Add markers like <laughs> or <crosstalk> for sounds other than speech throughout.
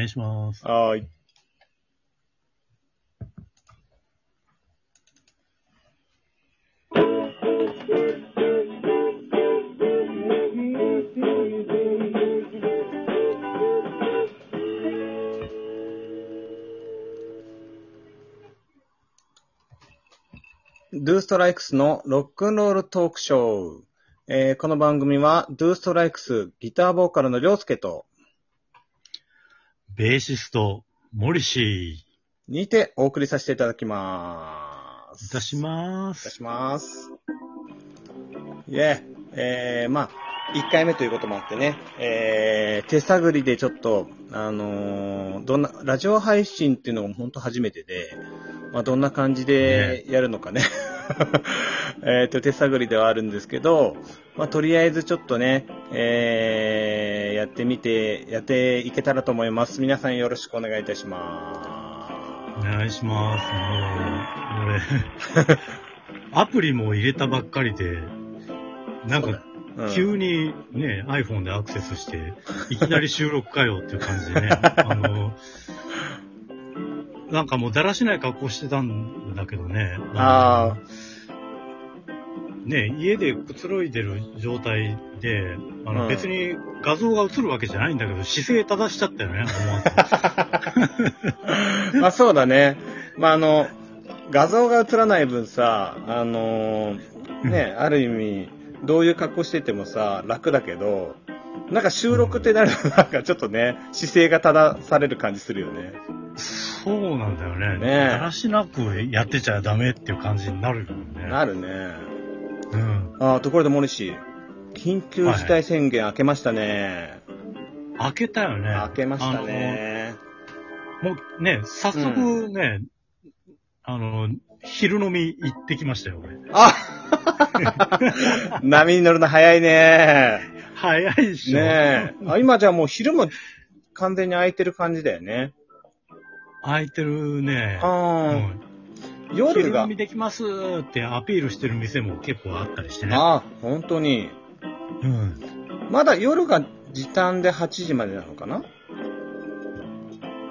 願いします。はーい。ドゥーストライクスのロックンロールトークショー。えーこの番組は、ドゥーストライクスギターボーカルのりょうすけと、ベーシスト、モリシー。にてお送りさせていただきます。いたしまお願いす。します。いえ、えー、まあ、1回目ということもあってね、えー、手探りでちょっと、あのーどんな、ラジオ配信っていうのが本当初めてで、まあ、どんな感じでやるのかね。<laughs> えっと、手探りではあるんですけど、まあ、とりあえずちょっとね、えー、やってみて、やっていけたらと思います。皆さんよろしくお願いいたしまお願いします。もう、俺、<laughs> アプリも入れたばっかりで、なんか、す。うん急にね、iPhone でアクセスして、いきなり収録かよっていう感じでね、<laughs> あの、なんかもうだらしない格好してたんだけどね。あのね、家でくつろいでる状態で、あの、うん別に画像が映るわけじゃないんだけど、姿勢正しちゃったよね、思わず。<laughs> まあそうだね。まああの、画像が映らない分さ、あのーね、ある意味、どういう格好しててもさ、楽だけど、なんか収録ってなるとなんかちょっとね、姿勢が正される感じするよね。そうなんだよね。ねえだらしなくやってちゃダメっていう感じになるよね。なるね。うん。ああ、ところで森氏、緊急事態宣言明けましたね。開けたよね。明けましたね。もうね、早速ね、あの、昼飲み行ってきましたよ、俺。あ波に乗るの早いね。早いっしょ。ねえ。あ今じゃあもう昼も完全に空いてる感じだよね。空いてるね。あうあ、ん。夜が昼飲み。できますってアピールしてる店も結構あったりしてね。ああ、本当に。うん。まだ夜が時短で8時までなのかな？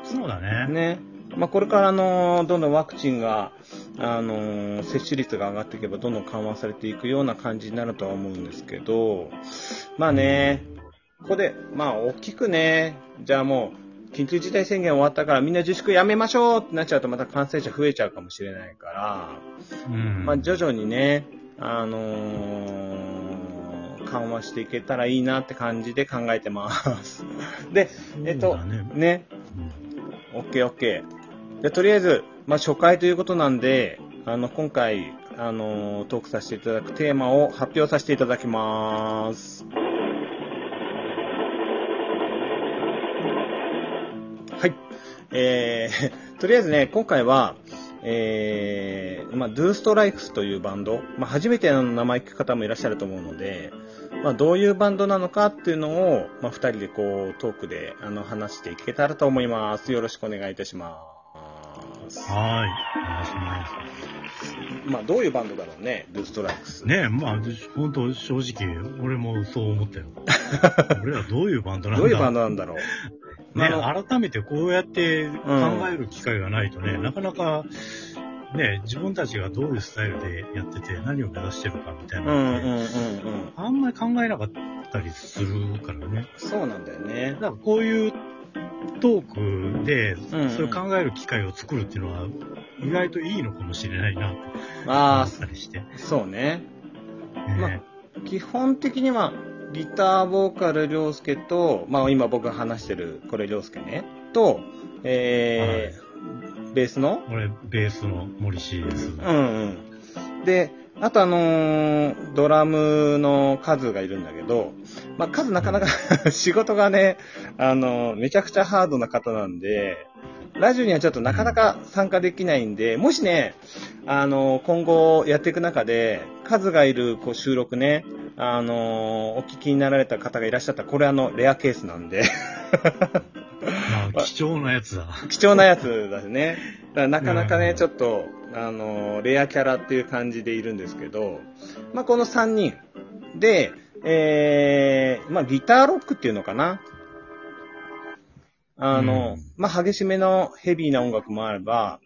そうだね。ね。まあ、これからあのどんどんワクチンが、あのー接種率が上がっていけばどんどん緩和されていくような感じになるとは思うんですけど、まあね、ここで、まあ大きくね、じゃあもう、緊急事態宣言終わったからみんな自粛やめましょうってなっちゃうとまた感染者増えちゃうかもしれないから、うん。まあ徐々にね、あのー緩和していけたらいいなって感じで考えてます。<laughs> で、えっとねね、うんオッケーオッケー。で、とりあえず、まあ、初回ということなんで、あの、今回、あのートークさせていただくテーマを発表させていただきます。はい。えー、<laughs> とりあえずね、今回は、えー、まあ、ドゥーストライクスというバンド、まあ、初めての名前聞く方もいらっしゃると思うので、まあ、どういうバンドなのかっていうのを、まあ、二人でこう、トークで、あの、話していけたらと思います。よろしくお願いいたします。はい。お願いします。まあ、どういうバンドだろうね、ドゥーストライクス。ねえ、まあ、本当正直、俺もそう思ったよ。<laughs> 俺らどういうバンドなんだどういうバンドなんだろう。ね、改めてこうやって考える機会がないとね、なかなか、ね、自分たちがどういうスタイルでやってて何を目指してるかみたいうんなのって、うんうんうん。あんまり考えなかったりするからね。そうなんだよねだ。からこういうトークで、うんうんそれを考える機会を作るっていうのは、意外といいのかもしれないなってあ思ったりして。あ、そうね。まあね基本的には、ギターボーカル、りょうすけと、まあ今僕が話してる、これりょうすけね、と、えー、ベースの？俺、ベースの森 C です。うんうん。で、あとあのードラムのカズがいるんだけど、まあ、カズなかなか <laughs> 仕事がね、あのーめちゃくちゃハードな方なんで、ラジオにはちょっとなかなか参加できないんで、もしね、あのー今後やっていく中で、カズがいるこう収録ね、あのーお聞きになられた方がいらっしゃったら、これあの、レアケースなんで、まあ、貴重なやつだ。貴重なやつだしね。だなかなかね、うんちょっと、あの、レアキャラっていう感じでいるんですけど、まあ、この3人で、えー、まあ、ギターロックっていうのかな。あの、うんまあ、激しめのヘビーな音楽もあれば、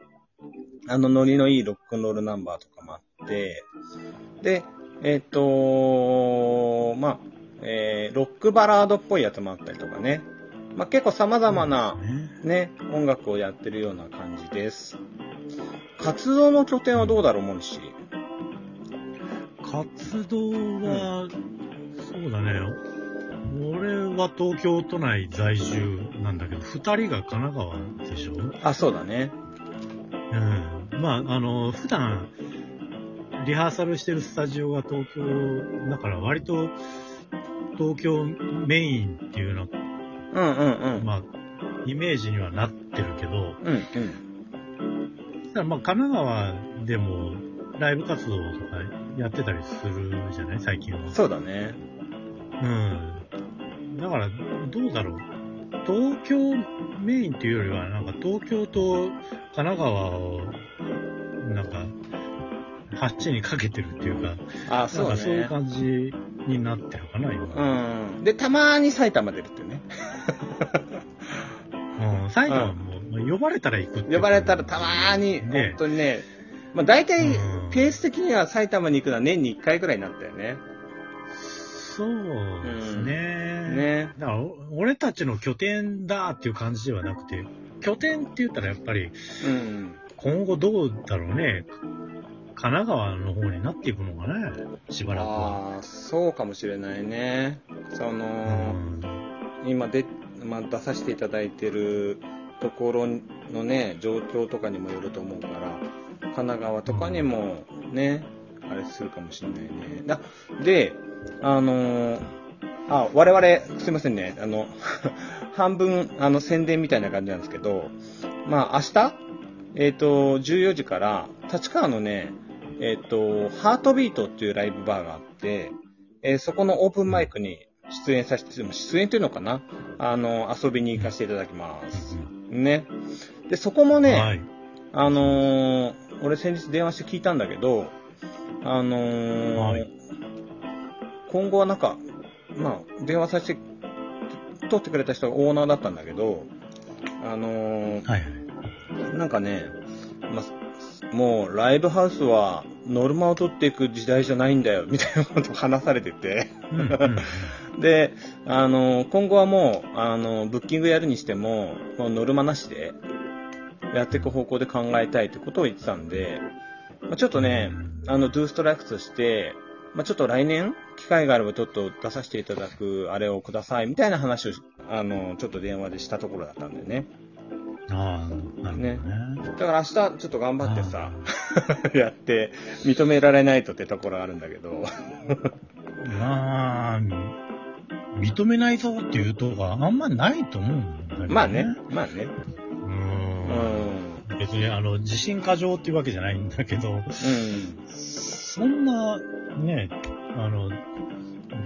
あの、ノリのいいロックンロールナンバーとかもあって、で、えっ、とまあ、えーロックバラードっぽいやつもあったりとかね。まあ、結構様々な、ねね、音楽をやってるような感じです。活動の拠点はどうだろう、モンシー。活動は、そうだね。俺は東京都内在住なんだけど、二人が神奈川でしょ？あ、そうだね。うん。まあ、あの、普段、リハーサルしてるスタジオが東京、だから割と、東京メインっていうのは、うんうんうん。まあ、イメージにはなってるけど、うんうん。ただまあ、神奈川でも、ライブ活動とかやってたりするじゃない？最近は。そうだね。うん。だから、どうだろう？東京メインっていうよりは、なんか東京と神奈川を、なんか、8にかけてるっていうか、あ、そうかそういうね。感じになってるかな、今。うん。で、たまに埼玉出るってね。<laughs> うん。埼玉も、まあ呼ばれたら行くって呼ばれたらたまーに、ね本当にね、まあ大体うん、ペース的には埼玉に行くのは年に1回ぐらいになったよね。そうですね。ね。だから、お俺たちの拠点だっていう感じではなくて、拠点って言ったらやっぱり、うん。今後どうだろうね。神奈川の方になっていくのかね、しばらくは。ああ、そうかもしれないね。その、うん今で、まあ、出させていただいてるところのね、状況とかにもよると思うから、神奈川とかにもね、あれするかもしれないね。だで、あのーあ、我々、すいませんね、あの、<laughs> 半分、あの、宣伝みたいな感じなんですけど、まあ、明日、えっ、と、14時から、立川のね、えっ、と、ハートビートっていうライブバーがあって、えーそこのオープンマイクに出演させて、出演というのかな？あの、遊びに行かせていただきます。ね。で、そこもね、はい。あのー俺先日電話して聞いたんだけど、あのーはい今後はなんか、まあ、電話させて、取ってくれた人がオーナーだったんだけど、あのーはいはい。なんかね、まあ、もうライブハウスはノルマを取っていく時代じゃないんだよ、みたいなことを話されてて。<laughs> で、あの、今後はもう、あの、ブッキングやるにしても、もうノルマなしで、やっていく方向で考えたいってことを言ってたんで、まあ、ちょっとね、あの、ドゥーストライクとして、まあ、ちょっと来年、機会があればちょっと出させていただく、あれをください、みたいな話を、あの、ちょっと電話でしたところだったんでね。ああ、なるほどね。だから明日、ちょっと頑張ってさ、<laughs> やって、認められないとってところあるんだけど。まあ、認めないぞっていうとこはあんまないと思うんだけど、ね。まあね、まあね。う。うんん。別にあの、自信過剰っていうわけじゃないんだけど、うん。そんな、ね、あの、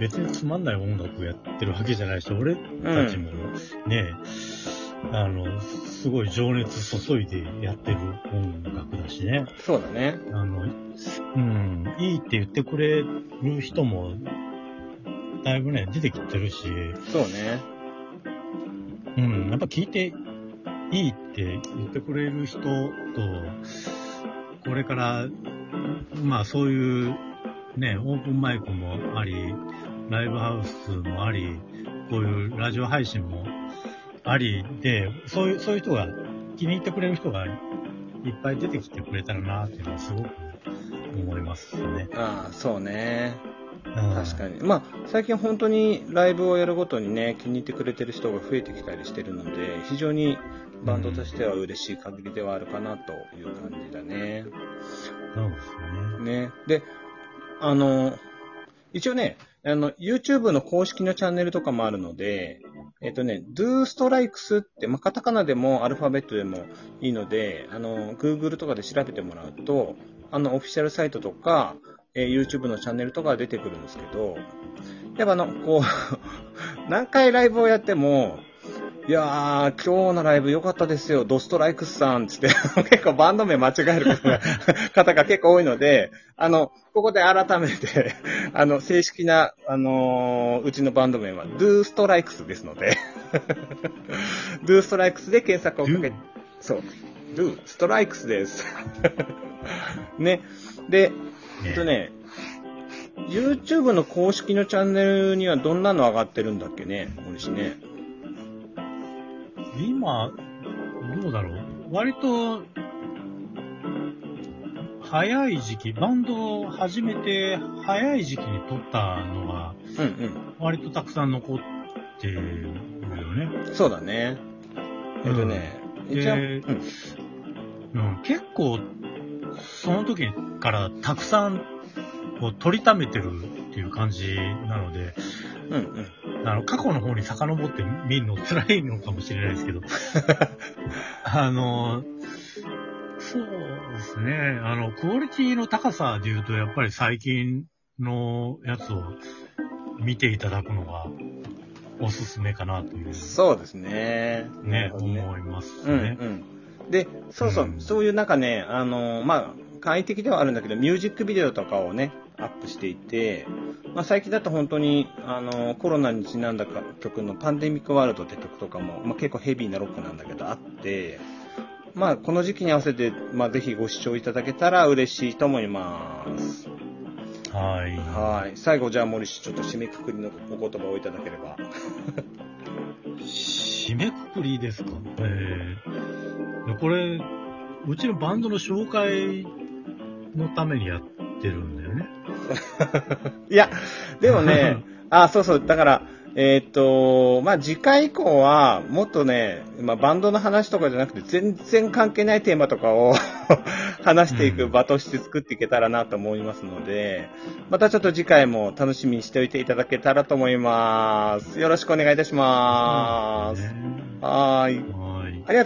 別につまんない音楽をやってるわけじゃないし、俺たちもね、あの、すごい情熱注いでやってる音楽だしね。そうだね。あの、うん、いいって言ってくれる人も、だいぶね、出てきてるし、そうね。うん、やっぱ聞いていいって言ってくれる人と、これから、まあそういうね、オープンマイクもあり、ライブハウスもあり、こういうラジオ配信もありで、そういう、そういう人が、気に入ってくれる人がいっぱい出てきてくれたらなっていうのはすごく思いますね。ああ、そうね。うん確かに。まあ、最近本当にライブをやるごとにね、気に入ってくれてる人が増えてきたりしてるので、非常にバンドとしては嬉しい限りではあるかなという感じだね。そうですね。ね。で、あの、一応ね、あの、YouTube の公式のチャンネルとかもあるので、えっとね、Do Strikes って、まあ、カタカナでもアルファベットでもいいので、あの、Google とかで調べてもらうと、あの、オフィシャルサイトとか、え YouTube のチャンネルとか出てくるんですけど、やっぱあの、こう、<laughs> 何回ライブをやっても、いやー、今日のライブ良かったですよ、ドストライクスさんつって、<laughs> 結構バンド名間違える方が <laughs> 方が結構多いので、あの、ここで改めて、<laughs> あの、正式な、あのーうちのバンド名は、ドゥストライクスですので、ドゥストライクスで検索をかけ？そう、ドゥストライクスです。ね。で、えっとね、YouTube の公式のチャンネルにはどんなの上がってるんだっけね、森氏ね。今、どうだろう？割と、早い時期、バンドを始めて早い時期に撮ったのが、うん割とたくさん残ってるよね。うん。そうだね。えっとね、うん一応、でうん。うん、結構、その時からたくさんこう取りためてるっていう感じなので、うんうん。あの、過去の方に遡って見るの辛いのかもしれないですけど、<laughs> あの、そうですね、あの、クオリティの高さで言うと、やっぱり最近のやつを見ていただくのがおすすめかなという、そうですね。なねね思いますうんね。うん。で、そうそう、うんそういうなんかね、あの、まあ、簡易的ではあるんだけど、ミュージックビデオとかをね、アップしていて、まあ、最近だと本当に、あの、コロナにちなんだ曲のパンデミックワールドって曲とかも、まあ、結構ヘビーなロックなんだけど、あって、まあ、この時期に合わせて、まあ、ぜひご視聴いただけたら嬉しいと思います。はい。はい。最後、じゃあ、森氏、ちょっと締めくくりのお言葉をいただければ。締めくくりですか？えー、これ、うちのバンドの紹介のためにやってるんだよね。<laughs> いや、でもね、<laughs> あ、そうそう、だから、えーっと、まあ、次回以降は、もっとね、まあ、バンドの話とかじゃなくて、全然関係ないテーマとかを <laughs> 話していく場として作っていけたらなと思いますので、またちょっと次回も楽しみにしておいていただけたらと思います。よろしくお願いいたします。ねはーい。はい。ありがとう